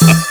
Ha